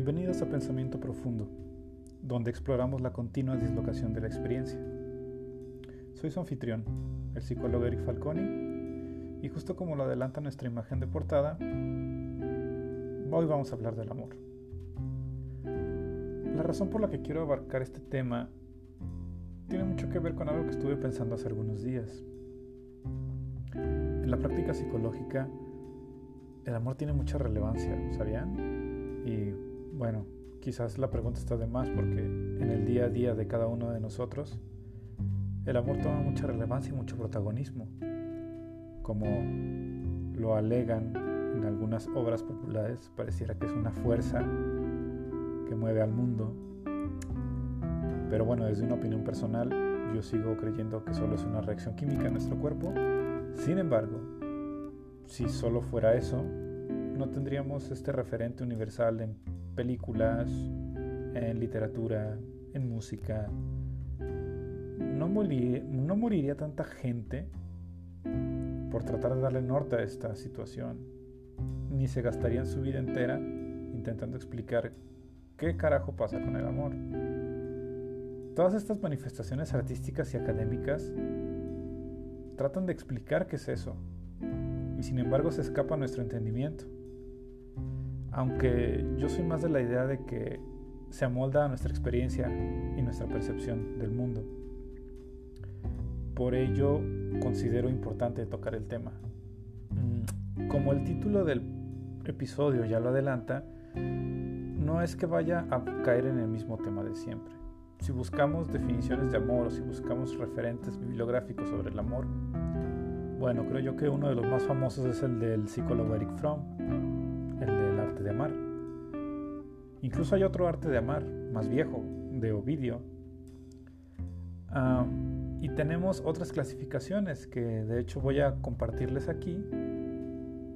Bienvenidos a Pensamiento Profundo, donde exploramos la continua dislocación de la experiencia. Soy su anfitrión, el psicólogo Eric Falconi, y justo como lo adelanta nuestra imagen de portada, hoy vamos a hablar del amor. La razón por la que quiero abarcar este tema tiene mucho que ver con algo que estuve pensando hace algunos días. En la práctica psicológica, el amor tiene mucha relevancia, ¿sabían? Y bueno, quizás la pregunta está de más porque en el día a día de cada uno de nosotros, el amor toma mucha relevancia y mucho protagonismo, como lo alegan en algunas obras populares, pareciera que es una fuerza que mueve al mundo. Pero bueno, desde una opinión personal, yo sigo creyendo que solo es una reacción química en nuestro cuerpo. Sin embargo, si solo fuera eso, no tendríamos este referente universal en películas, en literatura, en música. No no moriría tanta gente por tratar de darle norte a esta situación, ni se gastarían su vida entera intentando explicar qué carajo pasa con el amor. Todas estas manifestaciones artísticas y académicas tratan de explicar qué es eso, y sin embargo se escapa a nuestro entendimiento. Aunque yo soy más de la idea de que se amolda a nuestra experiencia y nuestra percepción del mundo. Por ello considero importante tocar el tema. Mm, como el título del episodio ya lo adelanta, no es que vaya a caer en el mismo tema de siempre. Si buscamos definiciones de amor o si buscamos referentes bibliográficos sobre el amor, bueno, creo yo que uno de los más famosos es el del psicólogo Eric Fromm, de amar. Incluso hay otro arte de amar, más viejo, de Ovidio. Ah, y tenemos otras clasificaciones que de hecho voy a compartirles aquí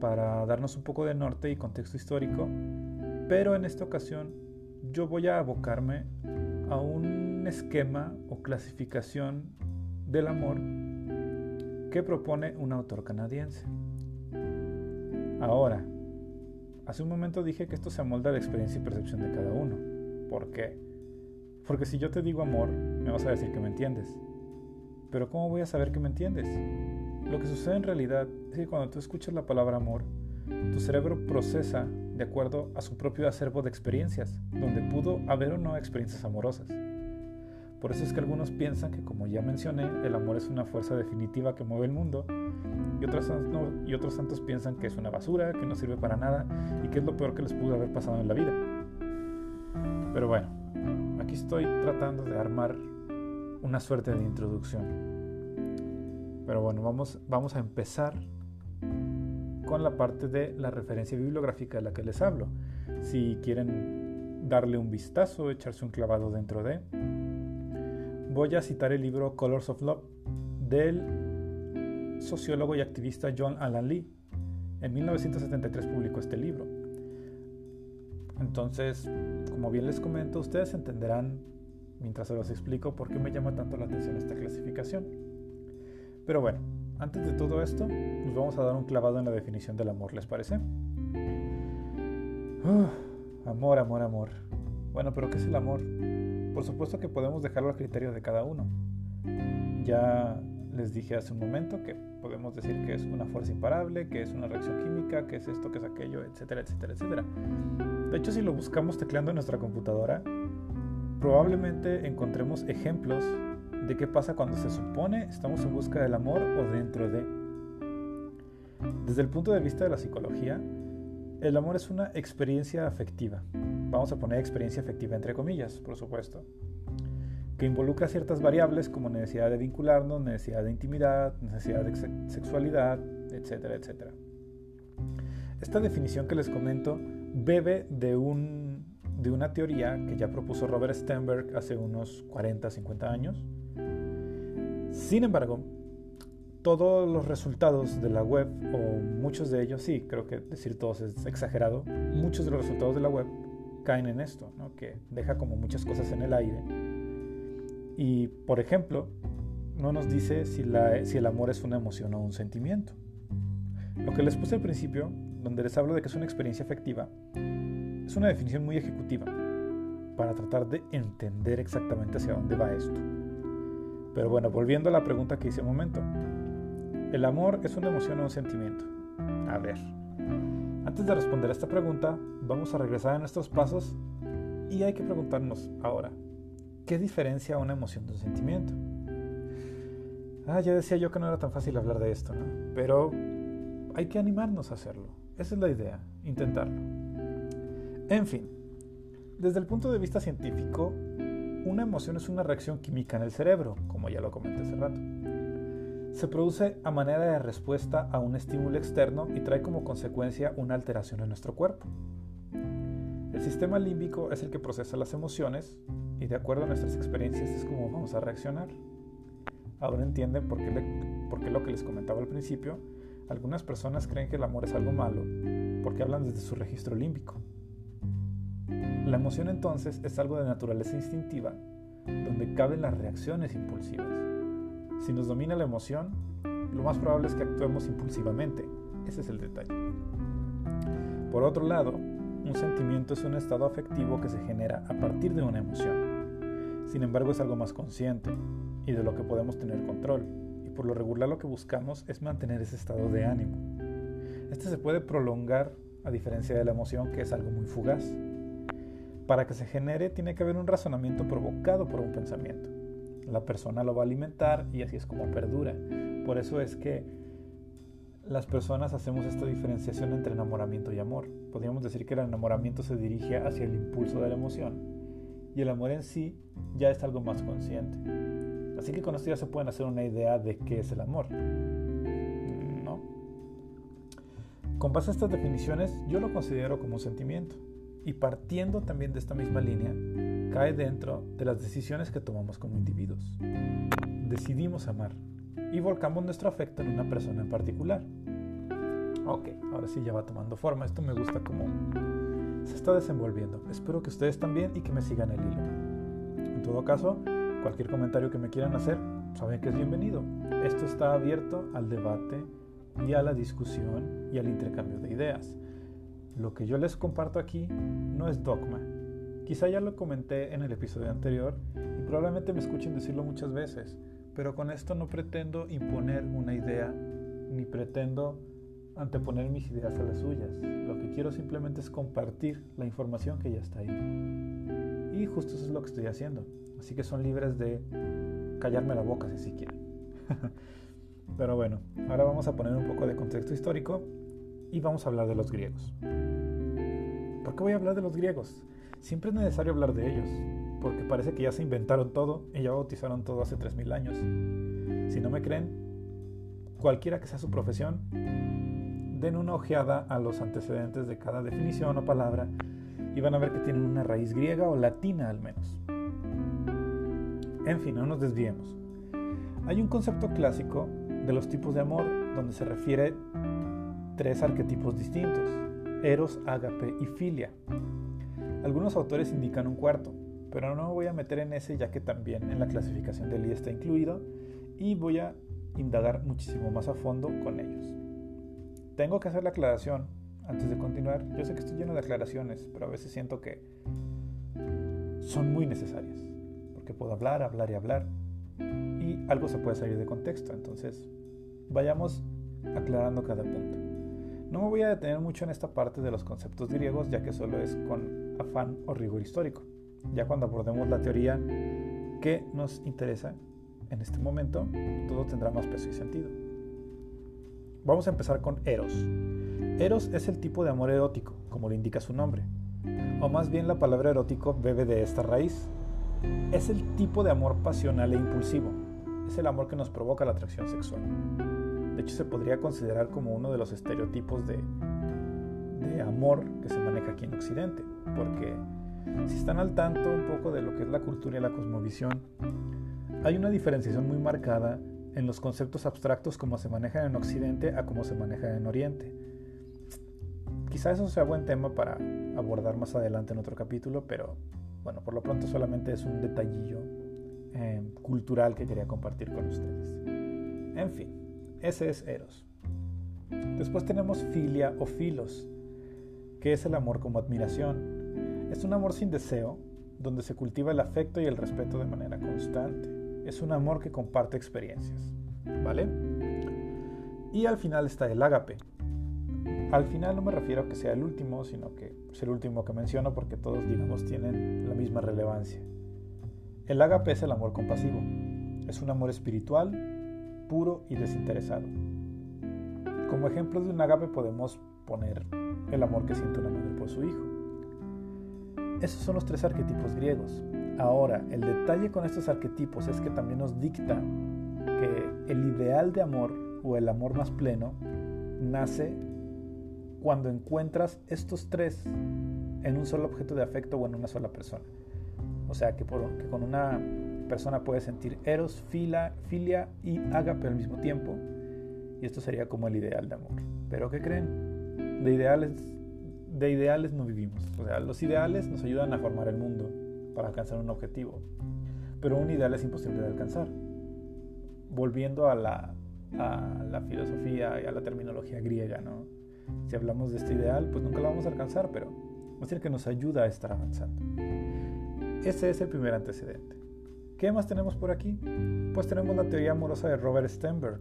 para darnos un poco de norte y contexto histórico, pero en esta ocasión yo voy a abocarme a un esquema o clasificación del amor que propone un autor canadiense. Ahora, hace un momento dije que esto se amolda a la experiencia y percepción de cada uno. ¿Por qué? Porque si yo te digo amor, me vas a decir que me entiendes. Pero ¿cómo voy a saber que me entiendes? Lo que sucede en realidad es que cuando tú escuchas la palabra amor, tu cerebro procesa de acuerdo a su propio acervo de experiencias, donde pudo haber o no experiencias amorosas. Por eso es que algunos piensan que, como ya mencioné, el amor es una fuerza definitiva que mueve el mundo, y otros, otros santos piensan que es una basura, que no sirve para nada y que es lo peor que les pudo haber pasado en la vida. Pero bueno, aquí estoy tratando de armar una suerte de introducción. Pero bueno, vamos, vamos a empezar con la parte de la referencia bibliográfica de la que les hablo. Si quieren darle un vistazo, echarse un clavado dentro de, voy a citar el libro Colors of Love del sociólogo y activista John Alan Lee. En 1973 publicó este libro. Entonces, como bien les comento, ustedes entenderán mientras se los explico por qué me llama tanto la atención esta clasificación. Pero bueno, antes de todo esto, nos vamos a dar un clavado en la definición del amor, ¿les parece? amor, amor, amor. Bueno, pero ¿qué es el amor? Por supuesto que podemos dejarlo al criterio de cada uno. Ya les dije hace un momento que podemos decir que es una fuerza imparable, que es una reacción química, que es esto, que es aquello, etcétera, etcétera, etcétera. De hecho, si lo buscamos tecleando en nuestra computadora, probablemente encontremos ejemplos de qué pasa cuando se supone estamos en busca del amor o dentro de. Desde el punto de vista de la psicología, el amor es una experiencia afectiva. Vamos a poner experiencia afectiva entre comillas, por supuesto. Que involucra ciertas variables como necesidad de vincularnos, necesidad de intimidad, necesidad de sexualidad, etcétera, etcétera. Esta definición que les comento bebe de, un, de una teoría que ya propuso Robert Sternberg hace unos 40, 50 años. Sin embargo, todos los resultados de la web, o muchos de ellos, sí, creo que decir todos es exagerado, muchos de los resultados de la web caen en esto, que deja como muchas cosas en el aire. Y, por ejemplo, no nos dice si, si el amor es una emoción o un sentimiento. Lo que les puse al principio, donde les hablo de que es una experiencia afectiva, Es una definición muy ejecutiva para tratar de entender exactamente hacia dónde va esto. Pero bueno, volviendo a la pregunta que hice un momento. ¿El amor es una emoción o un sentimiento? A ver, antes de responder a esta pregunta, vamos a regresar a nuestros pasos y hay que preguntarnos ahora, ¿qué diferencia una emoción de un sentimiento? Ah, ya decía yo que no era tan fácil hablar de esto, ¿no? Pero hay que animarnos a hacerlo. Esa es la idea, intentarlo. En fin, desde el punto de vista científico, una emoción es una reacción química en el cerebro, como ya lo comenté hace rato. Se produce a manera de respuesta a un estímulo externo y trae como consecuencia una alteración en nuestro cuerpo. El sistema límbico es el que procesa las emociones y de acuerdo a nuestras experiencias es como vamos a reaccionar. Ahora entienden por qué, lo que les comentaba al principio, algunas personas creen que el amor es algo malo porque hablan desde su registro límbico. La emoción entonces es algo de naturaleza instintiva, donde caben las reacciones impulsivas. Si nos domina la emoción, lo más probable es que actuemos impulsivamente. Ese es el detalle. Por otro lado, un sentimiento es un estado afectivo que se genera a partir de una emoción. Sin embargo, es algo más consciente y de lo que podemos tener control. Y por lo regular lo que buscamos es mantener ese estado de ánimo. Este se puede prolongar a diferencia de la emoción que es algo muy fugaz. Para que se genere tiene que haber un razonamiento provocado por un pensamiento. La persona lo va a alimentar y así es como perdura. Por eso es que las personas hacemos esta diferenciación entre enamoramiento y amor. Podríamos decir que el enamoramiento se dirige hacia el impulso de la emoción y el amor en sí ya es algo más consciente. Así que con esto ya se pueden hacer una idea de qué es el amor. ¿No? Con base a estas definiciones, yo lo considero como un sentimiento y partiendo también de esta misma línea, cae dentro de las decisiones que tomamos como individuos. Decidimos amar y volcamos nuestro afecto en una persona en particular. Ok, ahora sí ya va tomando forma. Esto me gusta como se está desenvolviendo. Espero que ustedes también y que me sigan el hilo. En todo caso, cualquier comentario que me quieran hacer, saben que es bienvenido. Esto está abierto al debate y a la discusión y al intercambio de ideas. Lo que yo les comparto aquí no es dogma. Quizá ya lo comenté en el episodio anterior y probablemente me escuchen decirlo muchas veces, pero con esto no pretendo imponer una idea ni pretendo anteponer mis ideas a las suyas. Lo que quiero simplemente es compartir la información que ya está ahí. Y justo eso es lo que estoy haciendo. Así que son libres de callarme la boca si así quieren. Pero bueno, ahora vamos a poner un poco de contexto histórico y vamos a hablar de los griegos. ¿Por qué voy a hablar de los griegos? Siempre es necesario hablar de ellos, porque parece que ya se inventaron todo y ya bautizaron todo hace 3.000 años. Si no me creen, cualquiera que sea su profesión, den una ojeada a los antecedentes de cada definición o palabra y van a ver que tienen una raíz griega o latina al menos. En fin, no nos desviemos. Hay un concepto clásico de los tipos de amor donde se refiere tres arquetipos distintos, eros, ágape y filia. Algunos autores indican un cuarto, pero no me voy a meter en ese ya que también en la clasificación de Lee está incluido y voy a indagar muchísimo más a fondo con ellos. Tengo que hacer la aclaración antes de continuar. Yo sé que estoy lleno de aclaraciones, pero a veces siento que son muy necesarias, porque puedo hablar, hablar y hablar y algo se puede salir de contexto, entonces vayamos aclarando cada punto. No me voy a detener mucho en esta parte de los conceptos griegos, ya que solo es con afán o rigor histórico. Ya cuando abordemos la teoría que nos interesa en este momento, todo tendrá más peso y sentido. Vamos a empezar con Eros. Eros es el tipo de amor erótico, como lo indica su nombre. O más bien la palabra erótico bebe de esta raíz. Es el tipo de amor pasional e impulsivo. Es el amor que nos provoca la atracción sexual. De hecho, se podría considerar como uno de los estereotipos de, de amor que se maneja aquí en Occidente, porque si están al tanto un poco de lo que es la cultura y la cosmovisión, hay una diferenciación muy marcada en los conceptos abstractos como se manejan en Occidente a como se manejan en Oriente. Quizá eso sea buen tema para abordar más adelante en otro capítulo, pero bueno, por lo pronto solamente es un detallillo eh, cultural que quería compartir con ustedes. En fin, ese es Eros. Después tenemos filia o filos, que es el amor como admiración. Es un amor sin deseo, donde se cultiva el afecto y el respeto de manera constante. Es un amor que comparte experiencias, ¿vale? Y al final está el ágape. Al final no me refiero a que sea el último, sino que es el último que menciono porque todos, digamos, tienen la misma relevancia. El ágape es el amor compasivo. Es un amor espiritual, puro y desinteresado. Como ejemplo de un ágape podemos poner el amor que siente una madre por su hijo. Esos son los tres arquetipos griegos. Ahora, el detalle con estos arquetipos es que también nos dicta que el ideal de amor o el amor más pleno nace cuando encuentras estos tres en un solo objeto de afecto o en una sola persona. O sea, que, con una persona puedes sentir eros, fila, filia y ágape al mismo tiempo. Y esto sería como el ideal de amor. Pero ¿qué creen? De ideales, de ideales no vivimos. O sea, los ideales nos ayudan a formar el mundo para alcanzar un objetivo. Pero un ideal es imposible de alcanzar. Volviendo a la, a la filosofía y a la terminología griega, ¿no? Si hablamos de este ideal, pues nunca lo vamos a alcanzar, pero a ser que nos ayuda a estar avanzando. Ese es el primer antecedente. ¿Qué más tenemos por aquí? Pues tenemos la teoría amorosa de Robert Sternberg.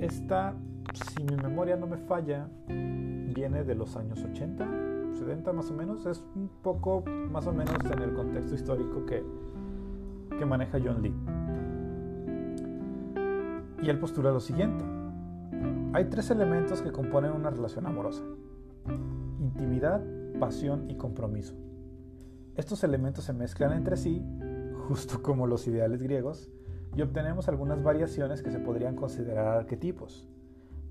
Esta, si mi memoria no me falla, viene de los años 80, 70 más o menos. Es un poco más o menos en el contexto histórico que, que maneja John Lee. Y él postula lo siguiente. Hay tres elementos que componen una relación amorosa. Intimidad, pasión y compromiso. Estos elementos se mezclan entre sí, justo como los ideales griegos, y obtenemos algunas variaciones que se podrían considerar arquetipos.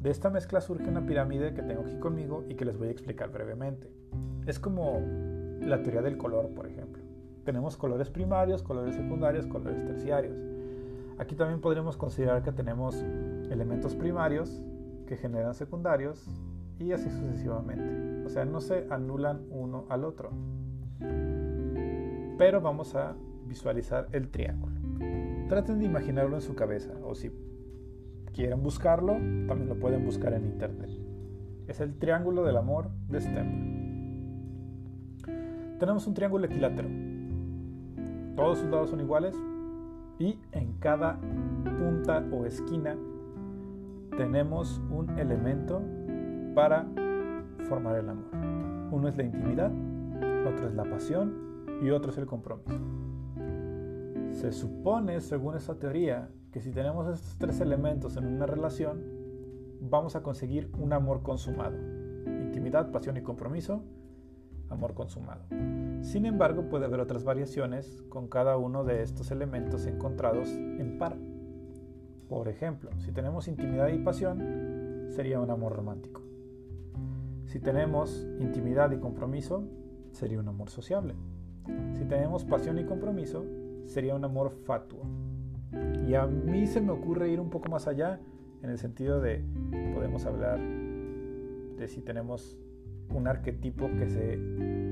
De esta mezcla surge una pirámide que tengo aquí conmigo y que les voy a explicar brevemente. Es como la teoría del color, por ejemplo. Tenemos colores primarios, colores secundarios, colores terciarios. Aquí también podríamos considerar que tenemos elementos primarios, que generan secundarios y así sucesivamente. O sea, no se anulan uno al otro. Pero vamos a visualizar el triángulo. Traten de imaginarlo en su cabeza o si quieren buscarlo, también lo pueden buscar en internet. Es el triángulo del amor de Stenberg. Tenemos un triángulo equilátero. Todos sus lados son iguales y en cada punta o esquina tenemos un elemento para formar el amor. Uno es la intimidad, otro es la pasión y otro es el compromiso. Se supone, según esta teoría, que si tenemos estos tres elementos en una relación, vamos a conseguir un amor consumado. Intimidad, pasión y compromiso, amor consumado. Sin embargo, puede haber otras variaciones con cada uno de estos elementos encontrados en par. Por ejemplo, si tenemos intimidad y pasión, sería un amor romántico. Si tenemos intimidad y compromiso, sería un amor sociable. Si tenemos pasión y compromiso, sería un amor fatuo. Y a mí se me ocurre ir un poco más allá en el sentido de, podemos hablar de si tenemos un arquetipo que se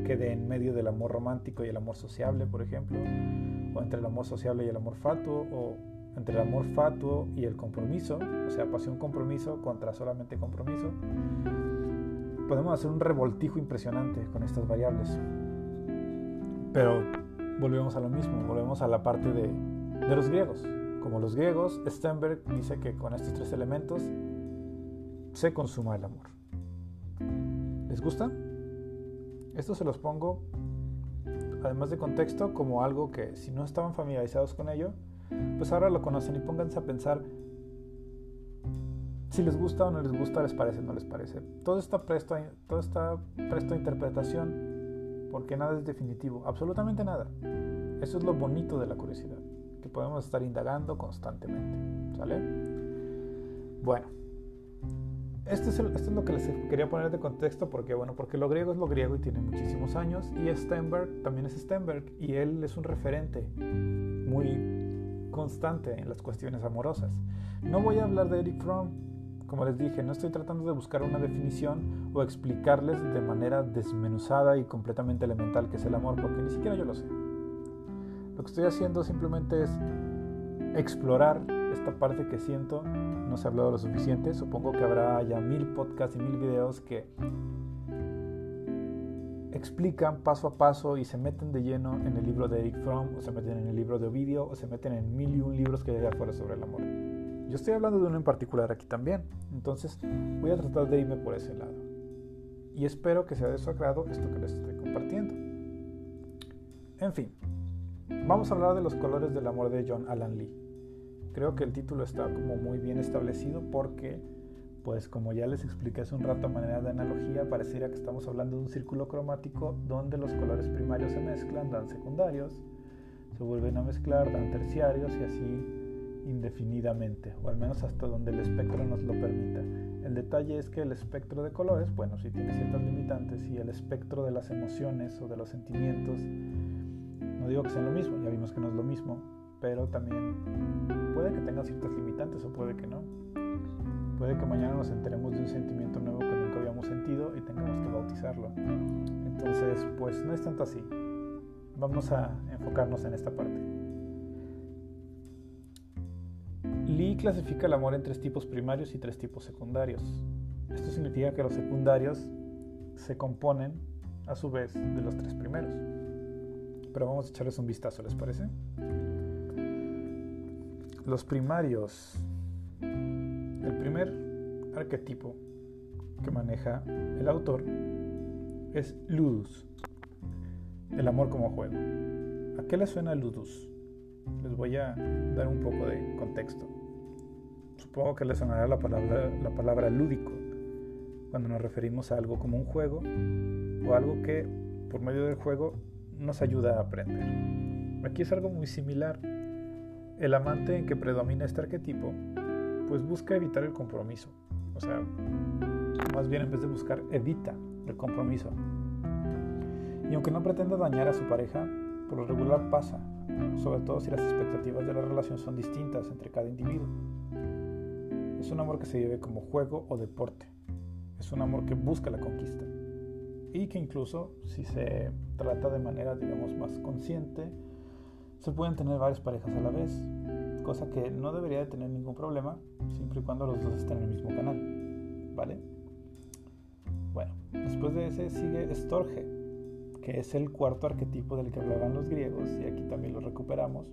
quede en medio del amor romántico y el amor sociable, por ejemplo, o entre el amor sociable y el amor fatuo, o entre el amor fatuo y el compromiso, o sea, pasión-compromiso contra solamente compromiso, podemos hacer un revoltijo impresionante con estas variables. Pero volvemos a lo mismo, volvemos a la parte de, de los griegos. Como los griegos, Stenberg dice que con estos tres elementos se consuma el amor. ¿Les gusta? Esto se los pongo, además de contexto, como algo que si no estaban familiarizados con ello, pues ahora lo conocen y pónganse a pensar si les gusta o no les gusta, les parece o no les parece. Todo está presto, todo está presto a interpretación porque nada es definitivo, absolutamente nada. Eso es lo bonito de la curiosidad, podemos estar indagando constantemente. ¿Sale? Bueno, esto es, esto es, lo que les quería poner de contexto porque, bueno, porque lo griego es lo griego y tiene muchísimos años y Stenberg también es Stenberg y él es un referente muy constante en las cuestiones amorosas. No voy a hablar de Eric Fromm, como les dije, no estoy tratando de buscar una definición o explicarles de manera desmenuzada y completamente elemental qué es el amor, porque ni siquiera yo lo sé. Lo que estoy haciendo simplemente es explorar esta parte que siento, no se ha hablado lo suficiente, supongo que habrá ya mil podcasts y mil videos que explican paso a paso y se meten de lleno en el libro de Eric Fromm, o se meten en el libro de Ovidio, o se meten en mil y un libros que hay afuera sobre el amor. Yo estoy hablando de uno en particular aquí también, entonces voy a tratar de irme por ese lado. Y espero que sea de su agrado esto que les estoy compartiendo. En fin, vamos a hablar de los colores del amor de John Alan Lee. Creo que el título está como muy bien establecido porque pues como ya les expliqué hace un rato a manera de analogía, pareciera que estamos hablando de un círculo cromático donde los colores primarios se mezclan, dan secundarios, se vuelven a mezclar, dan terciarios y así indefinidamente, o al menos hasta donde el espectro nos lo permita. El detalle es que el espectro de colores, bueno, sí tiene ciertas limitantes y el espectro de las emociones o de los sentimientos, digo que sean lo mismo, ya vimos que no es lo mismo, pero también puede que tenga ciertas limitantes o puede que no. Puede que mañana nos enteremos de un sentimiento nuevo que nunca habíamos sentido y tengamos que bautizarlo. Entonces, pues no es tanto así. Vamos a enfocarnos en esta parte. Lee clasifica el amor en tres tipos primarios y tres tipos secundarios. Esto significa que los secundarios se componen a su vez de los tres primeros. Pero vamos a echarles un vistazo, ¿les parece? Los primarios el primer arquetipo que maneja el autor es ludus, el amor como juego. ¿A qué le suena ludus? Les voy a dar un poco de contexto. Supongo que le sonará la palabra, la palabra lúdico cuando nos referimos a algo como un juego o algo que por medio del juego nos ayuda a aprender. Aquí es algo muy similar. El amante en que predomina este arquetipo pues busca evitar el compromiso. O sea, más bien en vez de buscar, evita el compromiso. Y aunque no pretenda dañar a su pareja, por lo regular pasa, sobre todo si las expectativas de la relación son distintas entre cada individuo. Es un amor que se vive como juego o deporte. Es un amor que busca la conquista. Y que incluso si se trata de manera, digamos, más consciente, se pueden tener varias parejas a la vez, cosa que no debería de tener ningún problema siempre y cuando los dos estén en el mismo canal, ¿vale? Bueno, después de ese sigue Storge, que es el cuarto arquetipo del que hablaban los griegos y aquí también lo recuperamos.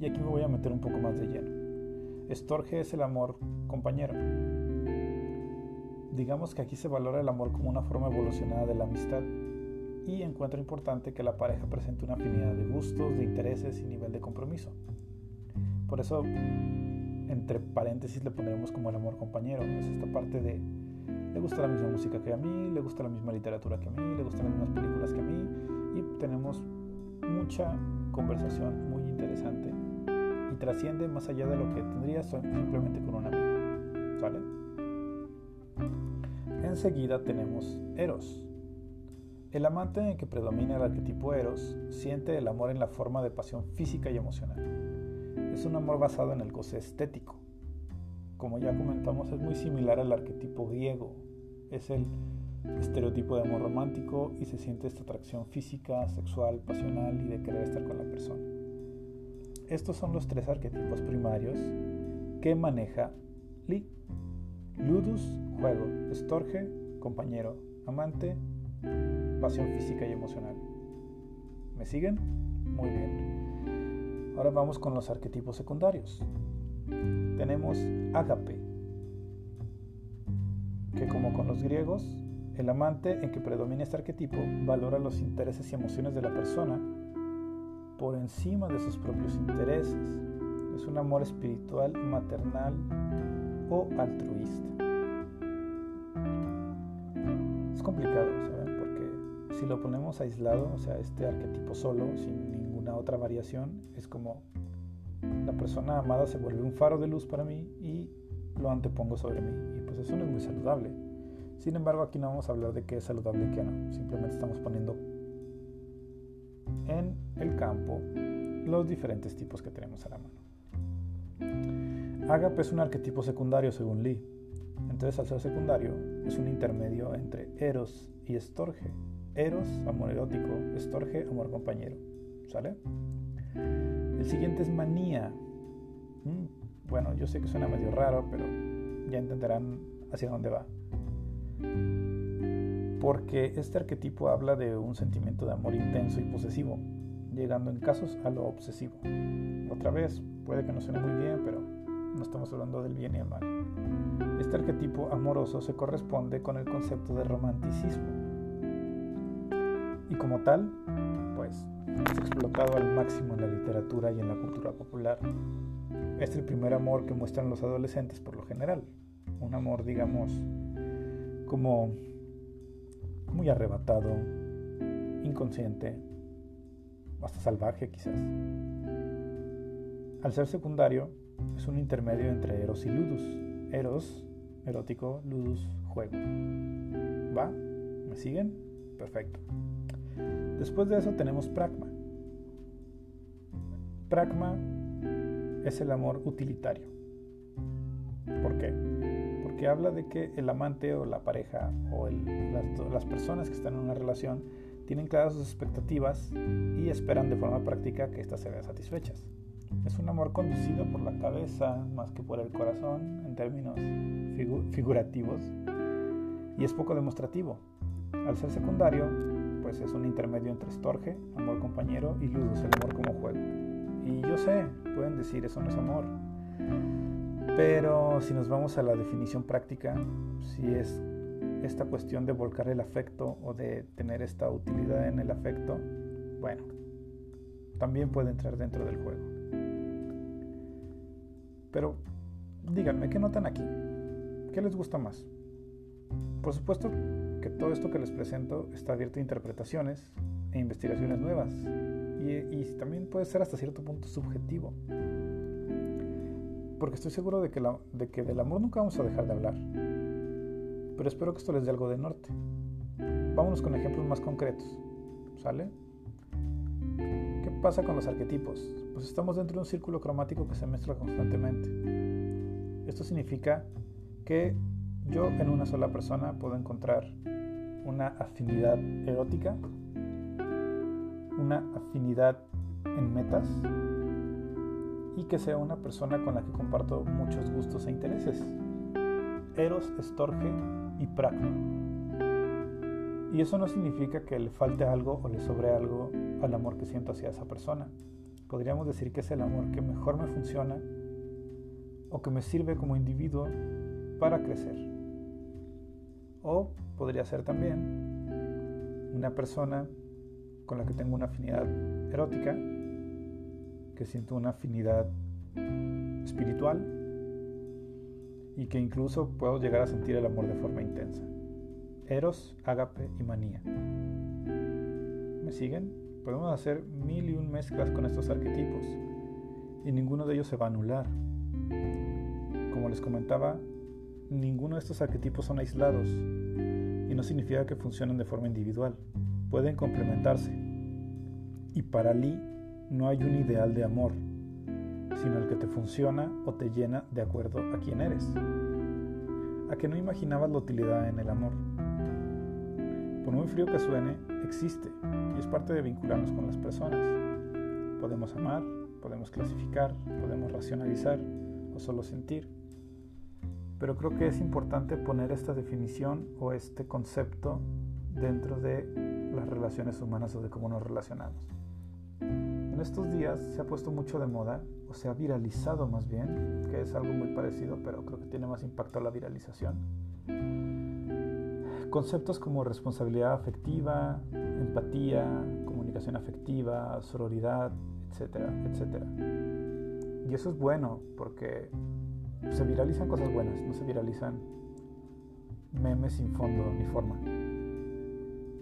Y aquí me voy a meter un poco más de lleno. Storge es el amor compañero. Digamos que aquí se valora el amor como una forma evolucionada de la amistad y encuentra importante que la pareja presente una afinidad de gustos, de intereses y nivel de compromiso. Por eso, entre paréntesis, le pondremos como el amor compañero. Es esta parte de le gusta la misma música que a mí, le gusta la misma literatura que a mí, le gustan las mismas películas que a mí y tenemos mucha conversación muy interesante y trasciende más allá de lo que tendría simplemente con un amigo. ¿Sale? Enseguida tenemos Eros. El amante en que predomina el arquetipo Eros siente el amor en la forma de pasión física y emocional es un amor basado en el goce estético. Como ya comentamos, es muy similar al arquetipo griego. Es el estereotipo de amor romántico y se siente esta atracción física, sexual, pasional y de querer estar con la persona. Estos son los tres arquetipos primarios que maneja Lee. Ludus, juego. Storge, compañero. Amante, pasión física y emocional. ¿Me siguen? Muy bien. Ahora vamos con los arquetipos secundarios. Tenemos ágape, que como con los griegos, el amante en que predomina este arquetipo valora los intereses y emociones de la persona por encima de sus propios intereses. Es un amor espiritual, maternal o altruista. Es complicado, ¿saben? Porque si lo ponemos aislado, o sea, este arquetipo solo, sin ningún otra variación. Es como la persona amada se vuelve un faro de luz para mí y lo antepongo sobre mí. Y pues eso no es muy saludable. Sin embargo, aquí no vamos a hablar de qué es saludable y qué no. Simplemente estamos poniendo en el campo los diferentes tipos que tenemos a la mano. Agape es un arquetipo secundario según Lee. Entonces, al ser secundario, es un intermedio entre Eros y Estorge. Eros, amor erótico, Estorge, amor compañero. ¿Sale? El siguiente es manía. Mm, bueno, yo sé que suena medio raro, pero ya entenderán hacia dónde va. porque este arquetipo habla de un sentimiento de amor intenso y posesivo, llegando en casos a lo obsesivo. Otra vez, puede que no suene muy bien, pero no estamos hablando del bien y el mal. Este arquetipo amoroso se corresponde con el concepto de romanticismo. Y como tal, pues es explotado al máximo en la literatura y en la cultura popular. Es el primer amor que muestran los adolescentes por lo general. Un amor, digamos, como muy arrebatado, inconsciente, hasta salvaje quizás. Al ser secundario, es un intermedio entre Eros y Ludus. Eros, erótico, Ludus, juego. ¿Va? ¿Me siguen? Perfecto. Después de eso tenemos Pragma. Pragma es el amor utilitario. ¿Por qué? Porque habla de que el amante o la pareja o las, las personas que están en una relación tienen claras sus expectativas y esperan de forma práctica que éstas se vean satisfechas. Es un amor conducido por la cabeza más que por el corazón en términos figurativos y es poco demostrativo. Al ser secundario, pues es un intermedio entre estorge, amor compañero y ludus, el amor como juego. Y yo sé, pueden decir eso no es amor. Pero si nos vamos a la definición práctica, si es esta cuestión de volcar el afecto o de tener esta utilidad en el afecto, bueno, también puede entrar dentro del juego. Pero díganme, ¿qué notan aquí? ¿Qué les gusta más? Por supuesto que todo esto que les presento está abierto a interpretaciones e investigaciones nuevas y, también puede ser hasta cierto punto subjetivo. Porque estoy seguro de que, de que del amor nunca vamos a dejar de hablar pero espero que esto les dé algo de norte. Vámonos con ejemplos más concretos. ¿Sale? ¿Qué pasa con los arquetipos? Pues estamos dentro de un círculo cromático que se mezcla constantemente. Esto significa que yo en una sola persona puedo encontrar una afinidad erótica, una afinidad en metas y que sea una persona con la que comparto muchos gustos e intereses. Eros, Estorge y pragma. Y eso no significa que le falte algo o le sobre algo al amor que siento hacia esa persona. Podríamos decir que es el amor que mejor me funciona o que me sirve como individuo para crecer. O podría ser también una persona con la que tengo una afinidad erótica, que siento una afinidad espiritual y que incluso puedo llegar a sentir el amor de forma intensa. Eros, ágape y manía. ¿Me siguen? Podemos hacer mil y un mezclas con estos arquetipos y ninguno de ellos se va a anular. Como les comentaba, ninguno de estos arquetipos son aislados y no significa que funcionen de forma individual. Pueden complementarse. Y para Lee no hay un ideal de amor, sino el que te funciona o te llena de acuerdo a quién eres. A que no imaginabas la utilidad en el amor. Por muy frío que suene, existe y es parte de vincularnos con las personas. Podemos amar, podemos clasificar, podemos racionalizar o solo sentir. Pero creo que es importante poner esta definición o este concepto dentro de las relaciones humanas o de cómo nos relacionamos. En estos días se ha puesto mucho de moda, o se ha viralizado más bien, que es algo muy parecido, pero creo que tiene más impacto la viralización. Conceptos como responsabilidad afectiva, empatía, comunicación afectiva, sororidad, etcétera, etcétera. Y eso es bueno porque se viralizan cosas buenas, no se viralizan memes sin fondo ni forma.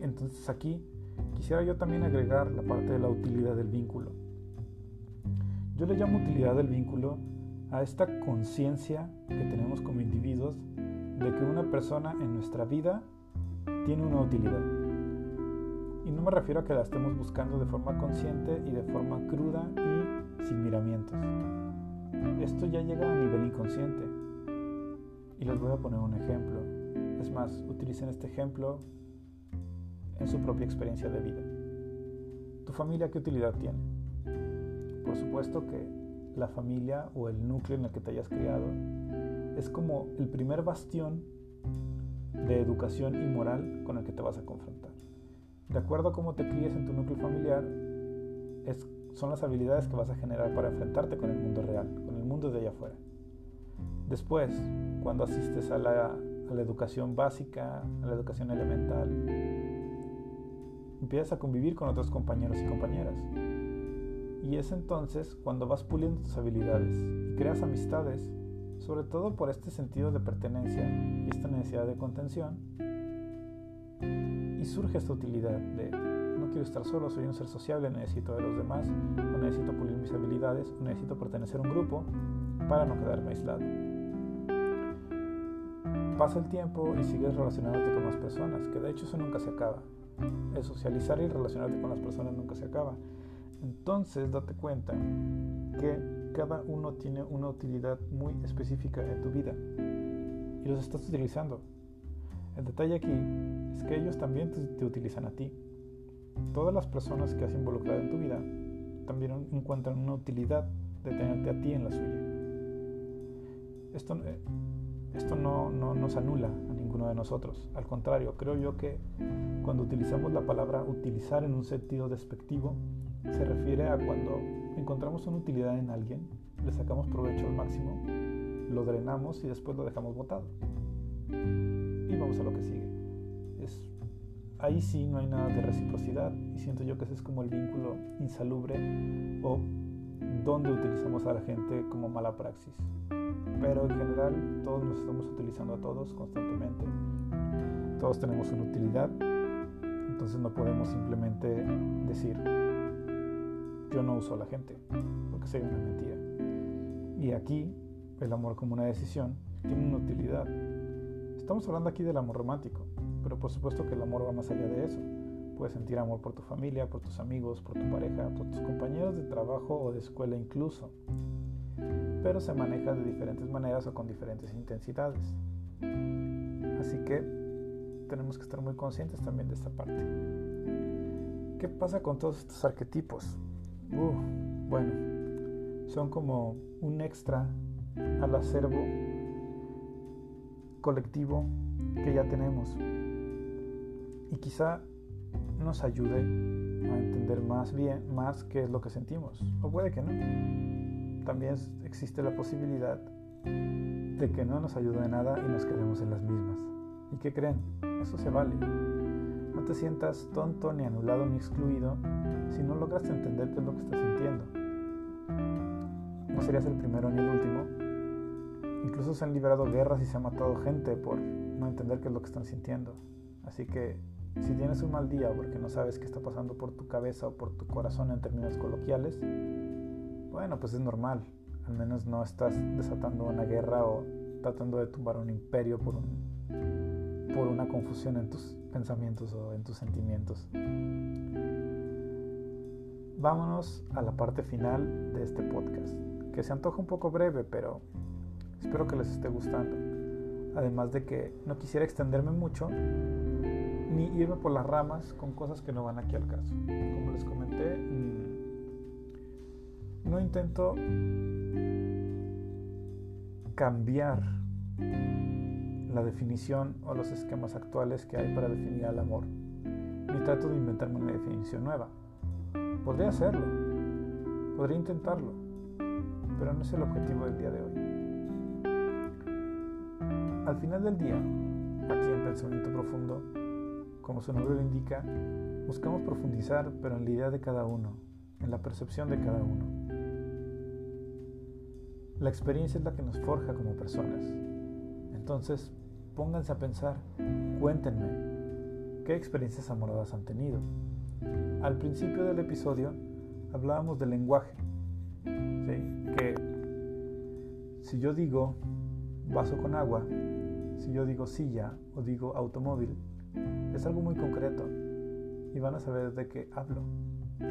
Entonces aquí quisiera yo también agregar la parte de la utilidad del vínculo. Yo le llamo utilidad del vínculo a esta conciencia que tenemos como individuos de que una persona en nuestra vida tiene una utilidad. Y no me refiero a que la estemos buscando de forma consciente y de forma cruda y sin miramientos. Esto ya llega a nivel inconsciente. Y les voy a poner un ejemplo. Es más, utilicen este ejemplo en su propia experiencia de vida. ¿Tu familia qué utilidad tiene? Por supuesto que la familia o el núcleo en el que te hayas criado es como el primer bastión de educación y moral con el que te vas a confrontar. De acuerdo a cómo te críes en tu núcleo familiar, son las habilidades que vas a generar para enfrentarte con el mundo real, con el mundo de allá afuera. Después, cuando asistes a la, a la educación básica, a la educación elemental, empiezas a convivir con otros compañeros y compañeras. Y es entonces cuando vas puliendo tus habilidades y creas amistades, sobre todo por este sentido de pertenencia y esta necesidad de contención. Y surge esta utilidad de no quiero estar solo, soy un ser sociable, necesito de los demás, o necesito pulir mis habilidades, necesito pertenecer a un grupo para no quedarme aislado. Pasa el tiempo y sigues relacionándote con más personas, que de hecho eso nunca se acaba. El socializar y relacionarte con las personas nunca se acaba. Entonces date cuenta que cada uno tiene una utilidad muy específica en tu vida y los estás utilizando. El detalle aquí es que ellos también te, utilizan a ti. Todas las personas que has involucrado en tu vida también encuentran una utilidad de tenerte a ti en la suya. Esto, eh, esto no, no nos anula a ninguno de nosotros. Al contrario, creo yo que cuando utilizamos la palabra utilizar en un sentido despectivo, se refiere a cuando encontramos una utilidad en alguien, le sacamos provecho al máximo, lo drenamos y después lo dejamos botado. Y vamos a lo que sigue. Es, ahí sí no hay nada de reciprocidad y siento yo que ese es como el vínculo insalubre o donde utilizamos a la gente como mala praxis. Pero en general todos nos estamos utilizando a todos constantemente. Todos tenemos una utilidad. Entonces no podemos simplemente decir, yo no uso a la gente, porque sería una mentira. Y aquí, el amor como una decisión tiene una utilidad. Estamos hablando aquí del amor romántico, pero por supuesto que el amor va más allá de eso. Puedes sentir amor por tu familia, por tus amigos, por tu pareja, por tus compañeros de trabajo o de escuela incluso. Pero se maneja de diferentes maneras o con diferentes intensidades. Así que tenemos que estar muy conscientes también de esta parte. ¿Qué pasa con todos estos arquetipos? Bueno, son como un extra al acervo colectivo que ya tenemos. Y quizá nos ayude a entender más bien, más qué es lo que sentimos. O puede que no. También existe la posibilidad de que no nos ayude de nada y nos quedemos en las mismas. ¿Y qué creen? Eso se vale. No te sientas tonto, ni anulado, ni excluido si no logras entender qué es lo que estás sintiendo. No serías el primero ni el último. Incluso se han liberado guerras y se ha matado gente por no entender qué es lo que están sintiendo. Así que si tienes un mal día porque no sabes qué está pasando por tu cabeza o por tu corazón en términos coloquiales, bueno, pues es normal. Al menos no estás desatando una guerra o tratando de tumbar un imperio por, por una confusión en tus pensamientos o en tus sentimientos. Vámonos a la parte final de este podcast, que se antoja un poco breve, pero espero que les esté gustando. Además de que no quisiera extenderme mucho ni irme por las ramas con cosas que no van aquí al caso. Como les comenté, mm, no intento cambiar la definición o los esquemas actuales que hay para definir al amor, ni trato de inventarme una definición nueva. Podría hacerlo, podría intentarlo, pero no es el objetivo del día de hoy. Al final del día, aquí en Pensamiento Profundo, como su nombre lo indica, buscamos profundizar, pero en la idea de cada uno, en la percepción de cada uno. La experiencia es la que nos forja como personas. Entonces, pónganse a pensar, cuéntenme, ¿qué experiencias amorosas han tenido? Al principio del episodio hablábamos del lenguaje, que si yo digo vaso con agua, si yo digo silla o digo automóvil, es algo muy concreto y van a saber de qué hablo.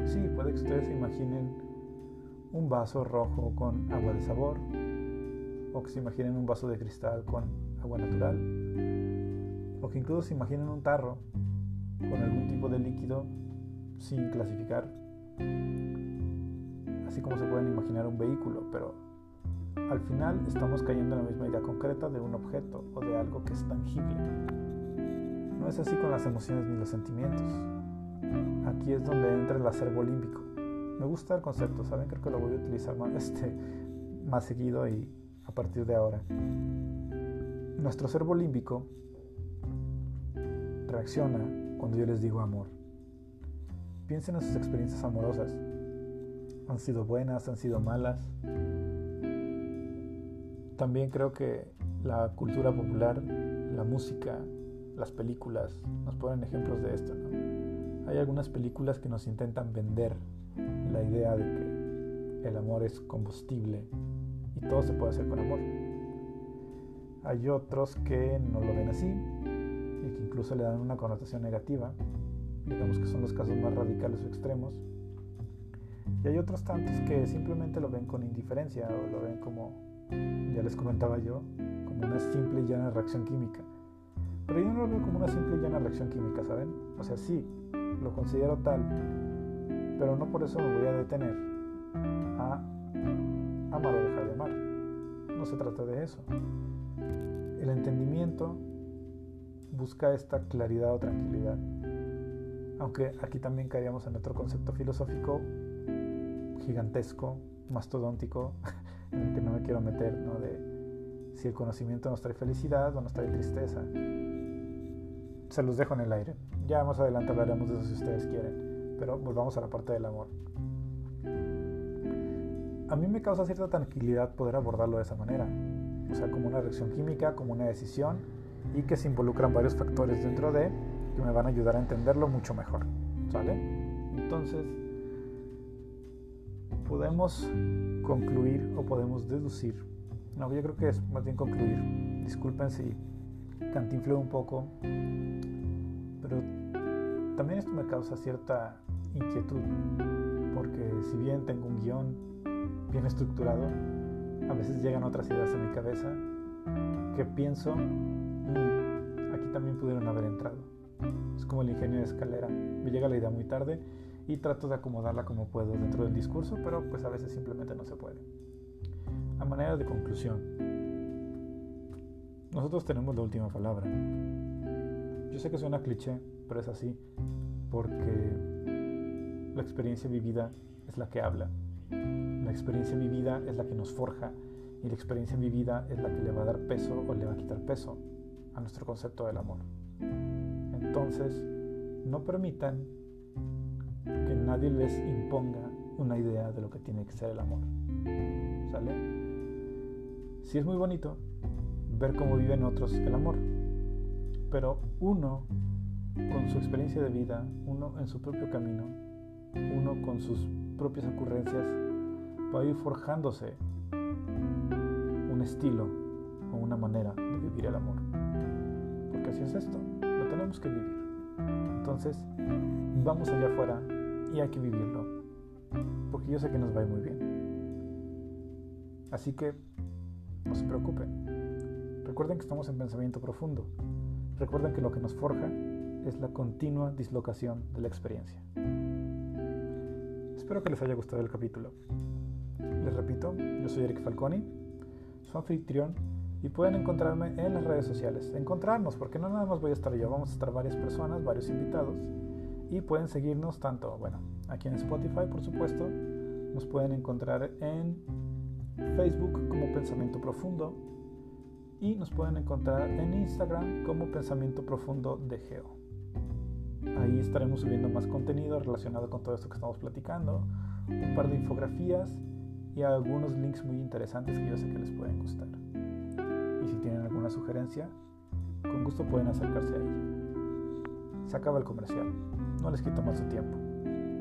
Sí, puede que ustedes se imaginen un vaso rojo con agua de sabor o que se imaginen un vaso de cristal con agua natural o que incluso se imaginen un tarro con algún tipo de líquido sin clasificar, así como se pueden imaginar un vehículo, pero al final estamos cayendo en la misma idea concreta de un objeto o de algo que es tangible. No es así con las emociones ni los sentimientos. Aquí es donde entra el acervo límbico. Me gusta el concepto, ¿saben? Creo que lo voy a utilizar más, este, más seguido y a partir de ahora. Nuestro acervo límbico reacciona cuando yo les digo amor. Piensen en sus experiencias amorosas. Han sido buenas, han sido malas. También creo que la cultura popular, la música, las películas nos ponen ejemplos de esto. Hay algunas películas que nos intentan vender la idea de que el amor es combustible y todo se puede hacer con amor. Hay otros que no lo ven así y que incluso le dan una connotación negativa, digamos que son los casos más radicales o extremos. Y hay otros tantos que simplemente lo ven con indiferencia o lo ven como, ya les comentaba yo, como una simple y llana reacción química. Pero yo no lo veo como una simple y llana reacción química, ¿saben? O sea, sí, lo considero tal, pero no por eso me voy a detener a amar o dejar de amar. No se trata de eso. El entendimiento busca esta claridad o tranquilidad. Aunque aquí también caeríamos en otro concepto filosófico gigantesco, mastodóntico, en el que no me quiero meter, ¿no? De si el conocimiento nos trae felicidad o nos trae tristeza. Se los dejo en el aire. Ya más adelante hablaremos de eso si ustedes quieren. Pero volvamos a la parte del amor. A mí me causa cierta tranquilidad poder abordarlo de esa manera. O sea, como una reacción química, como una decisión y que se involucran varios factores dentro de que me van a ayudar a entenderlo mucho mejor. ¿Sale? Entonces, podemos concluir o podemos deducir. No, yo creo que es más bien concluir. Disculpen si cantinfleo un poco, pero también esto me causa cierta inquietud, porque si bien tengo un guion bien estructurado, a veces llegan otras ideas a mi cabeza que pienso, mm, aquí también pudieron haber entrado. Es como el ingenio de escalera, me llega la idea muy tarde y trato de acomodarla como puedo dentro del discurso, pero pues a veces simplemente no se puede. A manera de conclusión, nosotros tenemos la última palabra. Yo sé que suena cliché, pero es así, porque la experiencia vivida es la que habla. La experiencia vivida es la que nos forja y la experiencia vivida es la que le va a dar peso o le va a quitar peso a nuestro concepto del amor. Entonces, no permitan que nadie les imponga una idea de lo que tiene que ser el amor. ¿Sale? Sí es muy bonito ver cómo viven otros el amor, pero uno con su experiencia de vida, uno en su propio camino, uno con sus propias ocurrencias, va a ir forjándose un estilo o una manera de vivir el amor. Porque así es esto, tenemos que vivir. Entonces, vamos allá afuera y hay que vivirlo. Porque yo sé que nos va muy bien. Así que, no se preocupen. Recuerden que estamos en pensamiento profundo. Recuerden que lo que nos forja es la continua dislocación de la experiencia. Espero que les haya gustado el capítulo. Les repito, yo soy Eric Falconi, su anfitrión, y pueden encontrarme en las redes sociales. Encontrarnos, porque no nada más voy a estar yo, vamos a estar varias personas, varios invitados, y pueden seguirnos tanto, bueno, aquí en Spotify, por supuesto, nos pueden encontrar en Facebook como Pensamiento Profundo, y nos pueden encontrar en Instagram como Pensamiento Profundo de Geo. Ahí estaremos subiendo más contenido relacionado con todo esto que estamos platicando, un par de infografías y algunos links muy interesantes que yo sé que les pueden gustar. Y si tienen alguna sugerencia, con gusto pueden acercarse a ella. Se acaba el comercial, no les quito más su tiempo.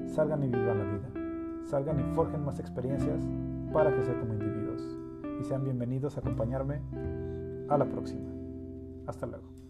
Salgan y vivan la vida. Salgan y forjen más experiencias para crecer como individuos. Y sean bienvenidos a acompañarme a la próxima. Hasta luego.